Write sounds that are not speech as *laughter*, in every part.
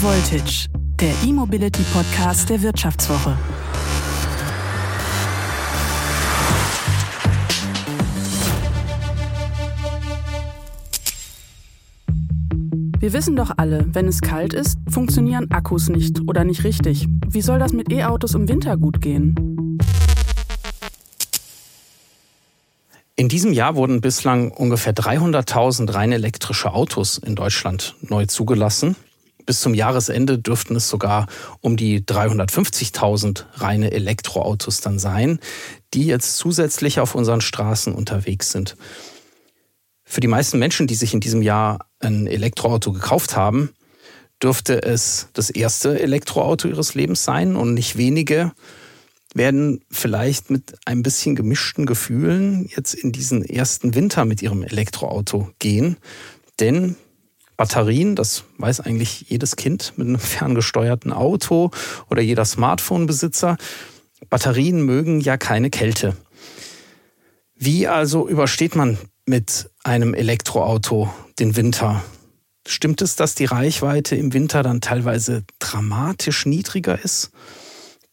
Voltage, der E-Mobility Podcast der Wirtschaftswoche. Wir wissen doch alle, wenn es kalt ist, funktionieren Akkus nicht oder nicht richtig. Wie soll das mit E-Autos im Winter gut gehen? In diesem Jahr wurden bislang ungefähr 300.000 rein elektrische Autos in Deutschland neu zugelassen. Bis zum Jahresende dürften es sogar um die 350.000 reine Elektroautos dann sein, die jetzt zusätzlich auf unseren Straßen unterwegs sind. Für die meisten Menschen, die sich in diesem Jahr ein Elektroauto gekauft haben, dürfte es das erste Elektroauto ihres Lebens sein und nicht wenige werden vielleicht mit ein bisschen gemischten Gefühlen jetzt in diesen ersten Winter mit ihrem Elektroauto gehen. Denn Batterien, das weiß eigentlich jedes Kind mit einem *laughs* ferngesteuerten Auto oder jeder Smartphone-Besitzer, Batterien mögen ja keine Kälte. Wie also übersteht man mit einem Elektroauto den Winter. Stimmt es, dass die Reichweite im Winter dann teilweise dramatisch niedriger ist?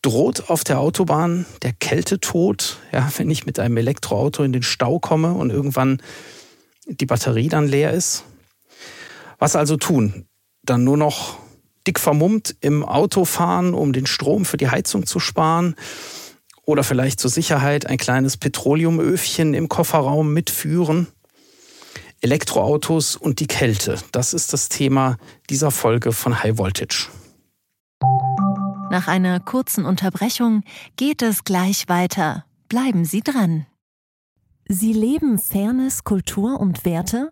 Droht auf der Autobahn der Kältetod, ja, wenn ich mit einem Elektroauto in den Stau komme und irgendwann die Batterie dann leer ist? Was also tun? Dann nur noch dick vermummt im Auto fahren, um den Strom für die Heizung zu sparen? Oder vielleicht zur Sicherheit ein kleines Petroleumöfchen im Kofferraum mitführen. Elektroautos und die Kälte, das ist das Thema dieser Folge von High Voltage. Nach einer kurzen Unterbrechung geht es gleich weiter. Bleiben Sie dran. Sie leben Fairness, Kultur und Werte?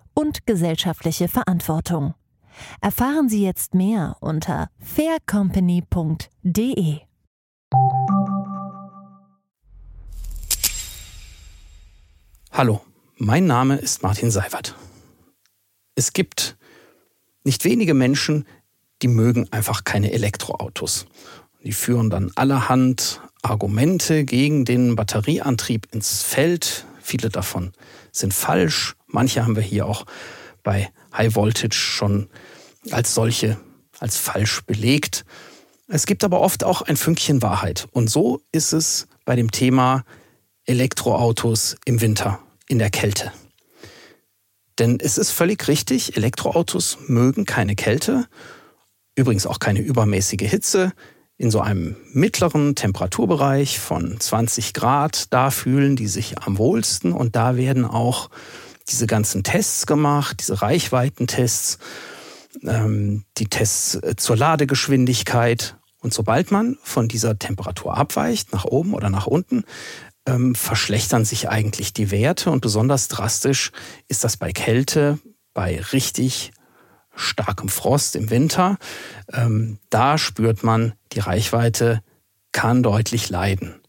und gesellschaftliche Verantwortung. Erfahren Sie jetzt mehr unter faircompany.de. Hallo, mein Name ist Martin Seiwert. Es gibt nicht wenige Menschen, die mögen einfach keine Elektroautos. Die führen dann allerhand Argumente gegen den Batterieantrieb ins Feld. Viele davon sind falsch. Manche haben wir hier auch bei High Voltage schon als solche, als falsch belegt. Es gibt aber oft auch ein Fünkchen Wahrheit. Und so ist es bei dem Thema Elektroautos im Winter, in der Kälte. Denn es ist völlig richtig, Elektroautos mögen keine Kälte, übrigens auch keine übermäßige Hitze. In so einem mittleren Temperaturbereich von 20 Grad, da fühlen die sich am wohlsten und da werden auch diese ganzen Tests gemacht, diese Reichweitentests, ähm, die Tests zur Ladegeschwindigkeit und sobald man von dieser Temperatur abweicht, nach oben oder nach unten, ähm, verschlechtern sich eigentlich die Werte und besonders drastisch ist das bei Kälte, bei richtig starkem Frost im Winter. Ähm, da spürt man, die Reichweite kann deutlich leiden.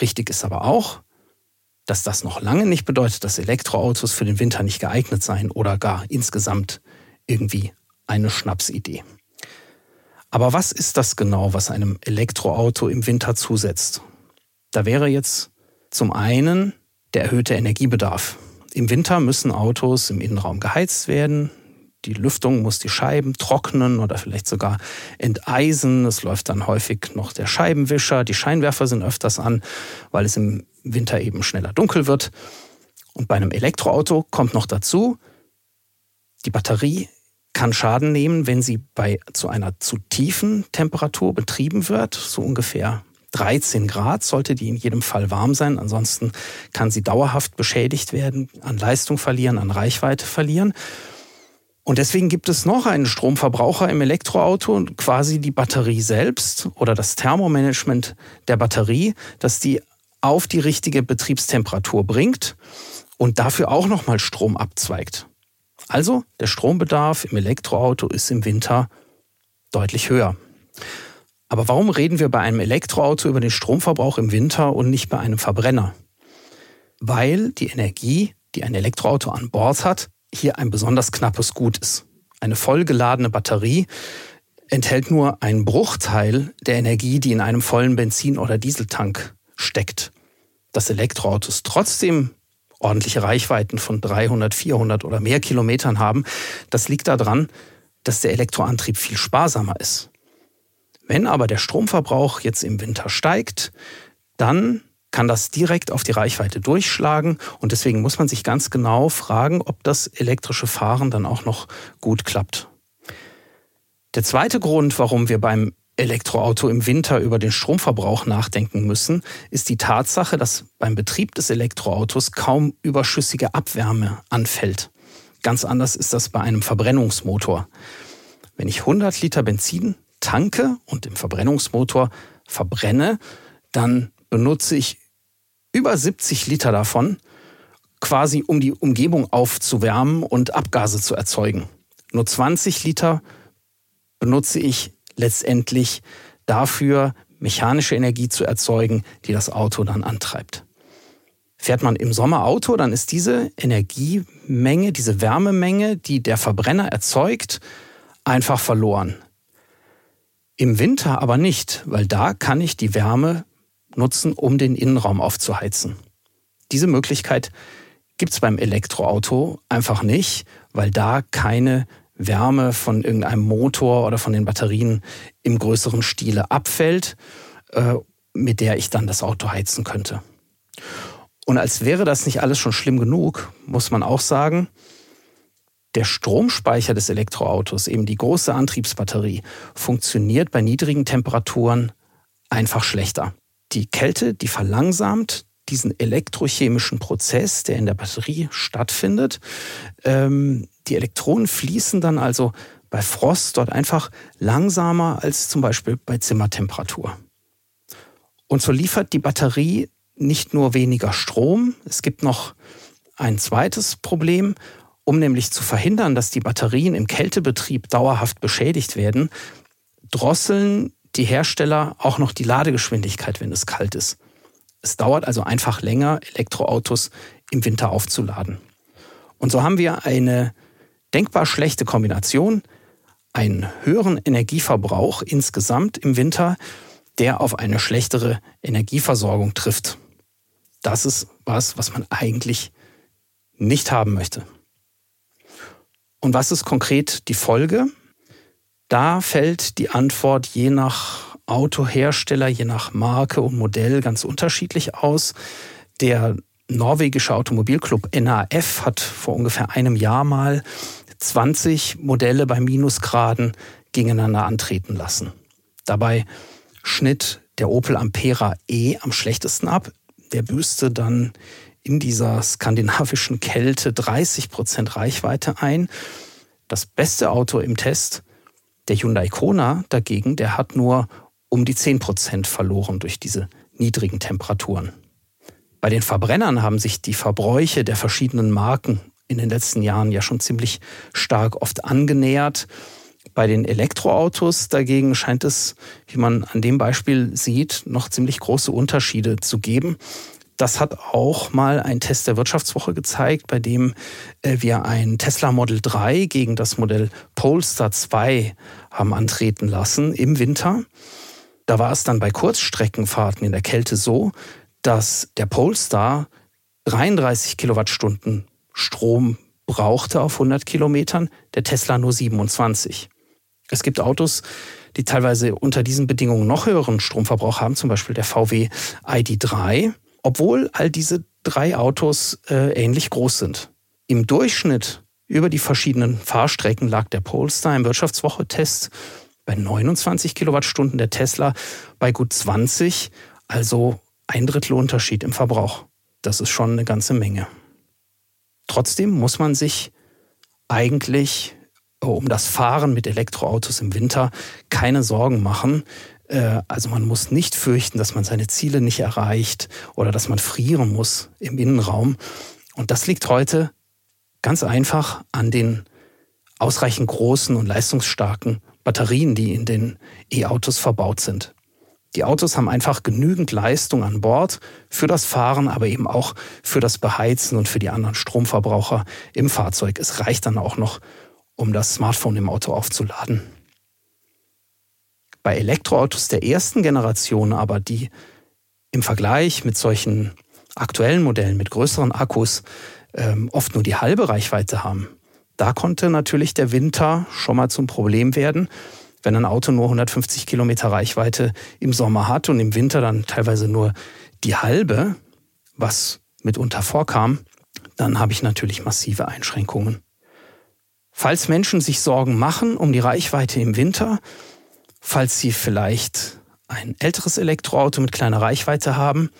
Richtig ist aber auch, dass das noch lange nicht bedeutet, dass Elektroautos für den Winter nicht geeignet seien oder gar insgesamt irgendwie eine Schnapsidee. Aber was ist das genau, was einem Elektroauto im Winter zusetzt? Da wäre jetzt zum einen der erhöhte Energiebedarf. Im Winter müssen Autos im Innenraum geheizt werden. Die Lüftung muss die Scheiben trocknen oder vielleicht sogar enteisen. Es läuft dann häufig noch der Scheibenwischer. Die Scheinwerfer sind öfters an, weil es im Winter eben schneller dunkel wird. Und bei einem Elektroauto kommt noch dazu, die Batterie kann Schaden nehmen, wenn sie bei zu einer zu tiefen Temperatur betrieben wird, so ungefähr 13 Grad sollte die in jedem Fall warm sein, ansonsten kann sie dauerhaft beschädigt werden, an Leistung verlieren, an Reichweite verlieren. Und deswegen gibt es noch einen Stromverbraucher im Elektroauto, quasi die Batterie selbst oder das Thermomanagement der Batterie, das die auf die richtige Betriebstemperatur bringt und dafür auch nochmal Strom abzweigt. Also der Strombedarf im Elektroauto ist im Winter deutlich höher. Aber warum reden wir bei einem Elektroauto über den Stromverbrauch im Winter und nicht bei einem Verbrenner? Weil die Energie, die ein Elektroauto an Bord hat, hier ein besonders knappes Gut ist. Eine vollgeladene Batterie enthält nur einen Bruchteil der Energie, die in einem vollen Benzin- oder Dieseltank steckt. Dass Elektroautos trotzdem ordentliche Reichweiten von 300, 400 oder mehr Kilometern haben, das liegt daran, dass der Elektroantrieb viel sparsamer ist. Wenn aber der Stromverbrauch jetzt im Winter steigt, dann kann das direkt auf die Reichweite durchschlagen und deswegen muss man sich ganz genau fragen, ob das elektrische Fahren dann auch noch gut klappt. Der zweite Grund, warum wir beim Elektroauto im Winter über den Stromverbrauch nachdenken müssen, ist die Tatsache, dass beim Betrieb des Elektroautos kaum überschüssige Abwärme anfällt. Ganz anders ist das bei einem Verbrennungsmotor. Wenn ich 100 Liter Benzin tanke und im Verbrennungsmotor verbrenne, dann benutze ich über 70 Liter davon, quasi um die Umgebung aufzuwärmen und Abgase zu erzeugen. Nur 20 Liter benutze ich letztendlich dafür, mechanische Energie zu erzeugen, die das Auto dann antreibt. Fährt man im Sommer Auto, dann ist diese Energiemenge, diese Wärmemenge, die der Verbrenner erzeugt, einfach verloren. Im Winter aber nicht, weil da kann ich die Wärme nutzen, um den Innenraum aufzuheizen. Diese Möglichkeit gibt es beim Elektroauto einfach nicht, weil da keine Wärme von irgendeinem Motor oder von den Batterien im größeren Stile abfällt, äh, mit der ich dann das Auto heizen könnte. Und als wäre das nicht alles schon schlimm genug, muss man auch sagen, der Stromspeicher des Elektroautos, eben die große Antriebsbatterie, funktioniert bei niedrigen Temperaturen einfach schlechter. Die Kälte, die verlangsamt diesen elektrochemischen Prozess, der in der Batterie stattfindet. Ähm, die Elektronen fließen dann also bei Frost dort einfach langsamer als zum Beispiel bei Zimmertemperatur. Und so liefert die Batterie nicht nur weniger Strom, es gibt noch ein zweites Problem, um nämlich zu verhindern, dass die Batterien im Kältebetrieb dauerhaft beschädigt werden, drosseln die Hersteller auch noch die Ladegeschwindigkeit, wenn es kalt ist. Es dauert also einfach länger, Elektroautos im Winter aufzuladen. Und so haben wir eine denkbar schlechte Kombination, einen höheren Energieverbrauch insgesamt im Winter, der auf eine schlechtere Energieversorgung trifft. Das ist was, was man eigentlich nicht haben möchte. Und was ist konkret die Folge? Da fällt die Antwort je nach Autohersteller, je nach Marke und Modell ganz unterschiedlich aus. Der norwegische Automobilclub NAF hat vor ungefähr einem Jahr mal 20 Modelle bei Minusgraden gegeneinander antreten lassen. Dabei schnitt der Opel Ampera E am schlechtesten ab. Der büßte dann in dieser skandinavischen Kälte 30 Prozent Reichweite ein. Das beste Auto im Test, der Hyundai Kona dagegen, der hat nur um die 10 Prozent verloren durch diese niedrigen Temperaturen. Bei den Verbrennern haben sich die Verbräuche der verschiedenen Marken in den letzten Jahren ja schon ziemlich stark oft angenähert. Bei den Elektroautos dagegen scheint es, wie man an dem Beispiel sieht, noch ziemlich große Unterschiede zu geben. Das hat auch mal ein Test der Wirtschaftswoche gezeigt, bei dem äh, wir ein Tesla Model 3 gegen das Modell Polestar 2 haben antreten lassen im Winter. Da war es dann bei Kurzstreckenfahrten in der Kälte so, dass der Polestar 33 Kilowattstunden Strom brauchte auf 100 Kilometern, der Tesla nur 27. Es gibt Autos, die teilweise unter diesen Bedingungen noch höheren Stromverbrauch haben, zum Beispiel der VW ID3, obwohl all diese drei Autos äh, ähnlich groß sind. Im Durchschnitt über die verschiedenen Fahrstrecken lag der Polestar im Wirtschaftswoche-Test bei 29 Kilowattstunden, der Tesla bei gut 20, also ein Drittel Unterschied im Verbrauch. Das ist schon eine ganze Menge. Trotzdem muss man sich eigentlich äh, um das Fahren mit Elektroautos im Winter keine Sorgen machen. Äh, also man muss nicht fürchten, dass man seine Ziele nicht erreicht oder dass man frieren muss im Innenraum. Und das liegt heute ganz einfach an den ausreichend großen und leistungsstarken Batterien, die in den E-Autos verbaut sind. Die Autos haben einfach genügend Leistung an Bord für das Fahren, aber eben auch für das Beheizen und für die anderen Stromverbraucher im Fahrzeug. Es reicht dann auch noch, um das Smartphone im Auto aufzuladen. Bei Elektroautos der ersten Generation aber, die im Vergleich mit solchen aktuellen Modellen mit größeren Akkus ähm, oft nur die halbe Reichweite haben, da konnte natürlich der Winter schon mal zum Problem werden. Wenn ein Auto nur 150 Kilometer Reichweite im Sommer hat und im Winter dann teilweise nur die halbe, was mitunter vorkam, dann habe ich natürlich massive Einschränkungen. Falls Menschen sich Sorgen machen um die Reichweite im Winter, falls Sie vielleicht ein älteres Elektroauto mit kleiner Reichweite haben.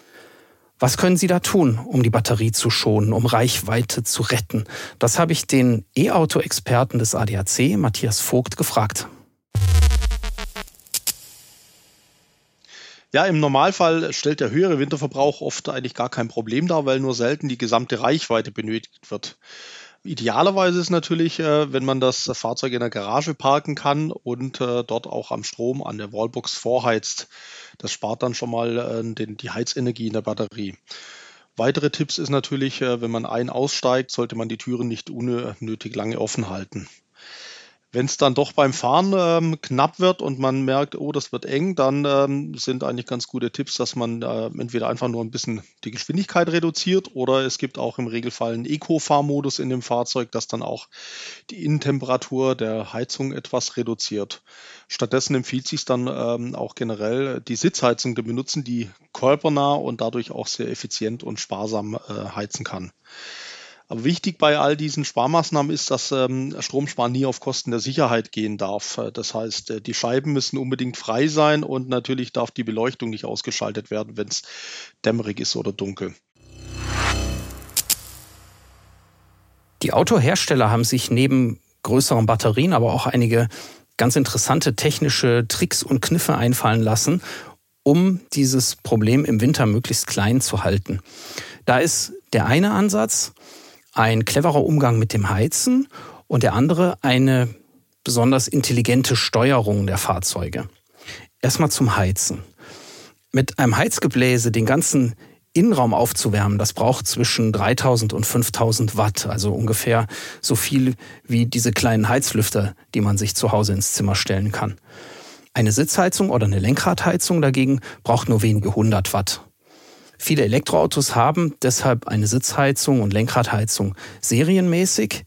Was können Sie da tun, um die Batterie zu schonen, um Reichweite zu retten? Das habe ich den E-Auto-Experten des ADAC, Matthias Vogt, gefragt. Ja, im Normalfall stellt der höhere Winterverbrauch oft eigentlich gar kein Problem dar, weil nur selten die gesamte Reichweite benötigt wird. Idealerweise ist natürlich, äh, wenn man das Fahrzeug in der Garage parken kann und äh, dort auch am Strom an der Wallbox vorheizt. Das spart dann schon mal äh, die Heizenergie in der Batterie. Weitere Tipps ist natürlich, wenn man ein- aussteigt, sollte man die Türen nicht unnötig lange offen halten. Wenn es dann doch beim Fahren ähm, knapp wird und man merkt, oh, das wird eng, dann ähm, sind eigentlich ganz gute Tipps, dass man äh, entweder einfach nur ein bisschen die Geschwindigkeit reduziert oder es gibt auch im Regelfall einen Eco-Fahrmodus in dem Fahrzeug, das dann auch die Innentemperatur der Heizung etwas reduziert. Stattdessen empfiehlt sich dann ähm, auch generell die Sitzheizung zu benutzen, die körpernah und dadurch auch sehr effizient und sparsam äh, heizen kann. Aber wichtig bei all diesen Sparmaßnahmen ist, dass ähm, Stromsparen nie auf Kosten der Sicherheit gehen darf. Äh, das heißt, äh, die Scheiben müssen unbedingt frei sein und natürlich darf die Beleuchtung nicht ausgeschaltet werden, wenn es dämmerig ist oder dunkel. Die Autohersteller haben sich neben größeren Batterien aber auch einige ganz interessante technische Tricks und Kniffe einfallen lassen, um dieses Problem im Winter möglichst klein zu halten. Da ist der eine Ansatz, ein cleverer Umgang mit dem Heizen und der andere eine besonders intelligente Steuerung der Fahrzeuge. Erstmal zum Heizen. Mit einem Heizgebläse den ganzen Innenraum aufzuwärmen, das braucht zwischen 3000 und 5000 Watt, also ungefähr so viel wie diese kleinen Heizlüfter, die man sich zu Hause ins Zimmer stellen kann. Eine Sitzheizung oder eine Lenkradheizung dagegen braucht nur wenige hundert Watt. Viele Elektroautos haben deshalb eine Sitzheizung und Lenkradheizung serienmäßig.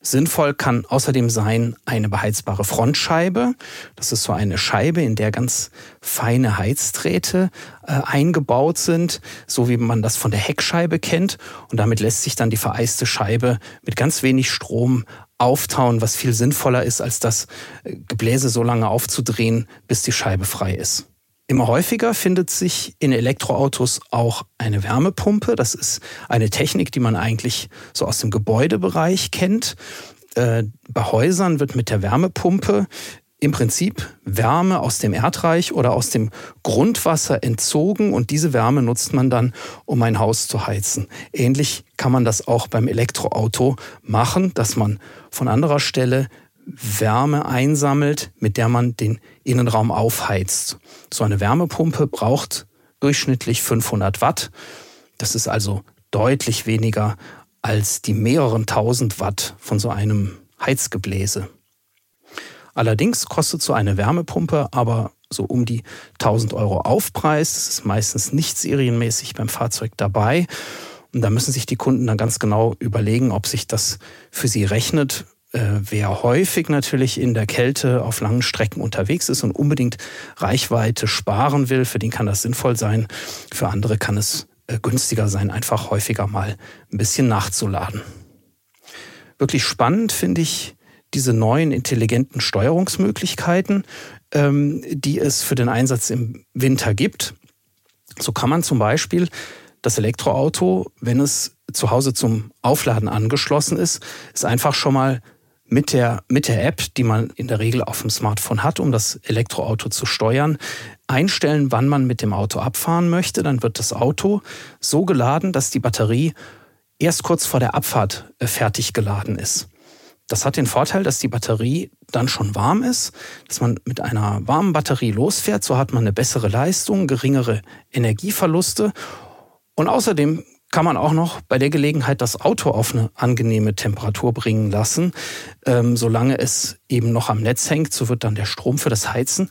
Sinnvoll kann außerdem sein eine beheizbare Frontscheibe. Das ist so eine Scheibe, in der ganz feine Heizdrähte äh, eingebaut sind, so wie man das von der Heckscheibe kennt. Und damit lässt sich dann die vereiste Scheibe mit ganz wenig Strom auftauen, was viel sinnvoller ist, als das äh, Gebläse so lange aufzudrehen, bis die Scheibe frei ist. Immer häufiger findet sich in Elektroautos auch eine Wärmepumpe. Das ist eine Technik, die man eigentlich so aus dem Gebäudebereich kennt. Äh, bei Häusern wird mit der Wärmepumpe im Prinzip Wärme aus dem Erdreich oder aus dem Grundwasser entzogen und diese Wärme nutzt man dann, um ein Haus zu heizen. Ähnlich kann man das auch beim Elektroauto machen, dass man von anderer Stelle Wärme einsammelt, mit der man den Innenraum aufheizt. So eine Wärmepumpe braucht durchschnittlich 500 Watt. Das ist also deutlich weniger als die mehreren tausend Watt von so einem Heizgebläse. Allerdings kostet so eine Wärmepumpe aber so um die 1000 Euro Aufpreis. Das ist meistens nicht serienmäßig beim Fahrzeug dabei. Und da müssen sich die Kunden dann ganz genau überlegen, ob sich das für sie rechnet, wer häufig natürlich in der Kälte auf langen Strecken unterwegs ist und unbedingt Reichweite sparen will, für den kann das sinnvoll sein. Für andere kann es äh, günstiger sein, einfach häufiger mal ein bisschen nachzuladen. Wirklich spannend finde ich diese neuen intelligenten Steuerungsmöglichkeiten, ähm, die es für den Einsatz im Winter gibt. So kann man zum Beispiel das Elektroauto, wenn es zu Hause zum Aufladen angeschlossen ist, ist einfach schon mal mit der, mit der App, die man in der Regel auf dem Smartphone hat, um das Elektroauto zu steuern, einstellen, wann man mit dem Auto abfahren möchte. Dann wird das Auto so geladen, dass die Batterie erst kurz vor der Abfahrt äh, fertig geladen ist. Das hat den Vorteil, dass die Batterie dann schon warm ist, dass man mit einer warmen Batterie losfährt. So hat man eine bessere Leistung, geringere Energieverluste. Und außerdem kann man auch noch bei der Gelegenheit das Auto auf eine angenehme Temperatur bringen lassen. Ähm, solange es eben noch am Netz hängt, so wird dann der Strom für das Heizen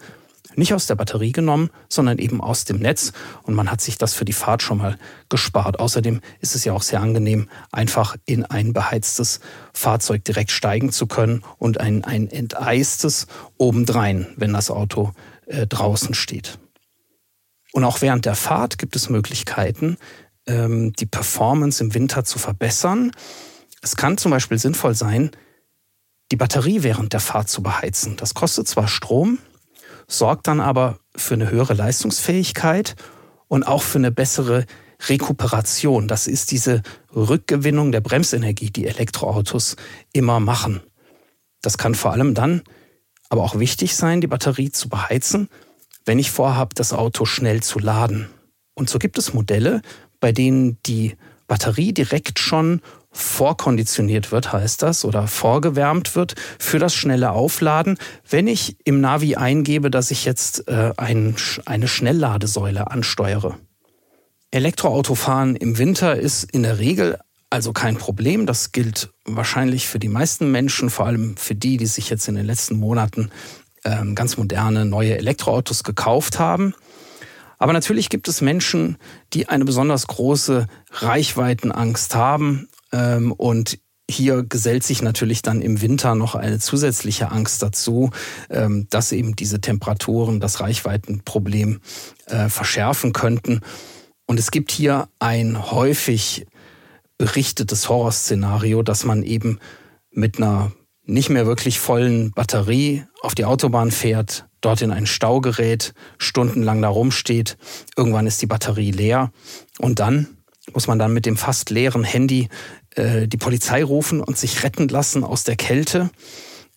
nicht aus der Batterie genommen, sondern eben aus dem Netz. Und man hat sich das für die Fahrt schon mal gespart. Außerdem ist es ja auch sehr angenehm, einfach in ein beheiztes Fahrzeug direkt steigen zu können und ein, ein enteistes obendrein, wenn das Auto äh, draußen steht. Und auch während der Fahrt gibt es Möglichkeiten, ähm, die Performance im Winter zu verbessern. Es kann zum Beispiel sinnvoll sein, die Batterie während der Fahrt zu beheizen. Das kostet zwar Strom, sorgt dann aber für eine höhere Leistungsfähigkeit und auch für eine bessere Rekuperation. Das ist diese Rückgewinnung der Bremsenergie, die Elektroautos immer machen. Das kann vor allem dann aber auch wichtig sein, die Batterie zu beheizen, wenn ich vorhabe, das Auto schnell zu laden. Und so gibt es Modelle, bei denen die Batterie direkt schon vorkonditioniert wird, heißt das, oder vorgewärmt wird für das schnelle Aufladen, wenn ich im Navi eingebe, dass ich jetzt äh, ein, eine Schnellladesäule ansteuere. Elektroautofahren im Winter ist in der Regel also kein Problem. Das gilt wahrscheinlich für die meisten Menschen, vor allem für die, die sich jetzt in den letzten Monaten äh, ganz moderne neue Elektroautos gekauft haben. Aber natürlich gibt es Menschen, die eine besonders große Reichweitenangst haben ähm, und hier gesellt sich natürlich dann im Winter noch eine zusätzliche Angst dazu, ähm, dass eben diese Temperaturen das Reichweitenproblem äh, verschärfen könnten. Und es gibt hier ein häufig berichtetes Horrorszenario, dass man eben mit einer nicht mehr wirklich vollen Batterie auf die Autobahn fährt, dort in einen Stau gerät, stundenlang da rumsteht, irgendwann ist die Batterie leer und dann muss man dann mit dem fast leeren Handy äh, die Polizei rufen und sich retten lassen aus der Kälte.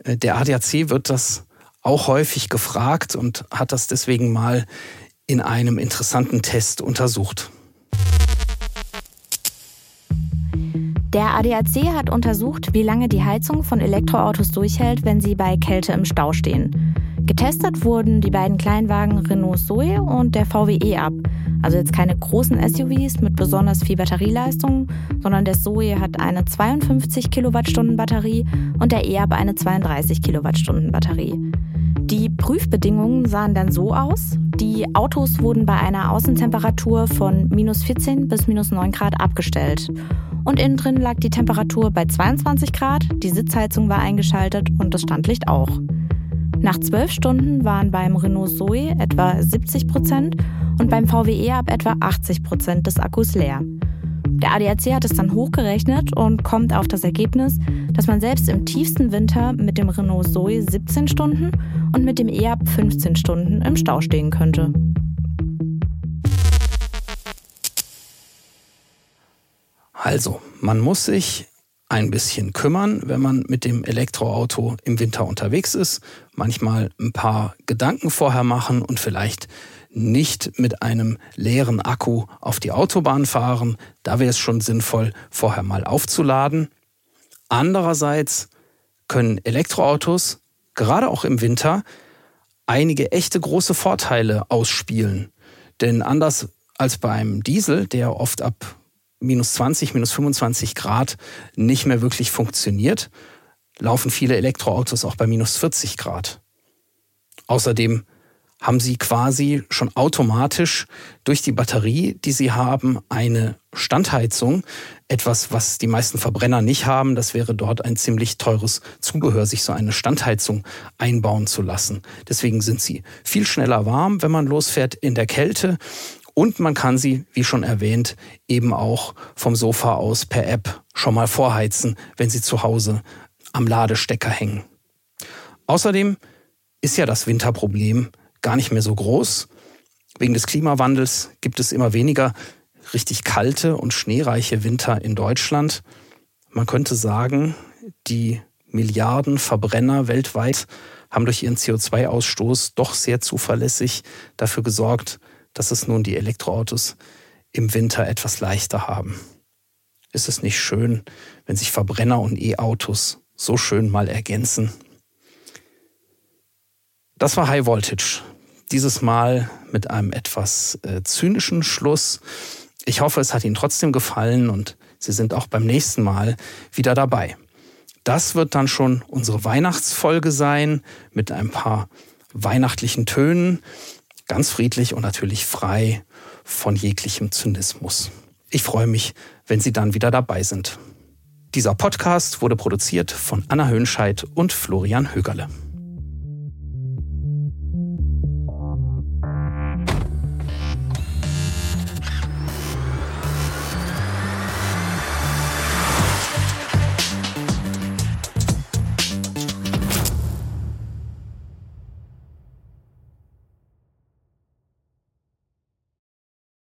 Äh, der ADAC wird das auch häufig gefragt und hat das deswegen mal in einem interessanten Test untersucht. Der ADAC hat untersucht, wie lange die Heizung von Elektroautos durchhält, wenn sie bei Kälte im Stau stehen. Getestet wurden die beiden Kleinwagen Renault Zoe und der VW E-Up. Also jetzt keine großen SUVs mit besonders viel Batterieleistung, sondern der Zoe hat eine 52 Kilowattstunden Batterie und der E-Up eine 32 Kilowattstunden Batterie. Die Prüfbedingungen sahen dann so aus. Die Autos wurden bei einer Außentemperatur von minus 14 bis minus 9 Grad abgestellt. Und innen drin lag die Temperatur bei 22 Grad, die Sitzheizung war eingeschaltet und das Standlicht auch. Nach zwölf Stunden waren beim Renault Zoe etwa 70 Prozent und beim VW E-Up etwa 80 Prozent des Akkus leer. Der ADAC hat es dann hochgerechnet und kommt auf das Ergebnis, dass man selbst im tiefsten Winter mit dem Renault Zoe 17 Stunden und mit dem E-Up 15 Stunden im Stau stehen könnte. Also, man muss sich ein bisschen kümmern, wenn man mit dem Elektroauto im Winter unterwegs ist. Manchmal ein paar Gedanken vorher machen und vielleicht nicht mit einem leeren Akku auf die Autobahn fahren. Da wäre es schon sinnvoll, vorher mal aufzuladen. Andererseits können Elektroautos, gerade auch im Winter, einige echte große Vorteile ausspielen. Denn anders als beim Diesel, der oft ab minus 20, minus 25 Grad nicht mehr wirklich funktioniert, laufen viele Elektroautos auch bei minus 40 Grad. Außerdem haben sie quasi schon automatisch durch die Batterie, die sie haben, eine Standheizung. Etwas, was die meisten Verbrenner nicht haben. Das wäre dort ein ziemlich teures Zubehör, sich so eine Standheizung einbauen zu lassen. Deswegen sind sie viel schneller warm, wenn man losfährt in der Kälte. Und man kann sie, wie schon erwähnt, eben auch vom Sofa aus per App schon mal vorheizen, wenn sie zu Hause am Ladestecker hängen. Außerdem ist ja das Winterproblem gar nicht mehr so groß. Wegen des Klimawandels gibt es immer weniger richtig kalte und schneereiche Winter in Deutschland. Man könnte sagen, die Milliarden Verbrenner weltweit haben durch ihren CO2-Ausstoß doch sehr zuverlässig dafür gesorgt, dass es nun die Elektroautos im Winter etwas leichter haben. Ist es nicht schön, wenn sich Verbrenner und E-Autos so schön mal ergänzen. Das war High Voltage. Dieses Mal mit einem etwas äh, zynischen Schluss. Ich hoffe, es hat Ihnen trotzdem gefallen und Sie sind auch beim nächsten Mal wieder dabei. Das wird dann schon unsere Weihnachtsfolge sein mit ein paar weihnachtlichen Tönen, ganz friedlich und natürlich frei von jeglichem Zynismus. Ich freue mich, wenn Sie dann wieder dabei sind. Dieser Podcast wurde produziert von Anna Höhnscheid und Florian Högerle.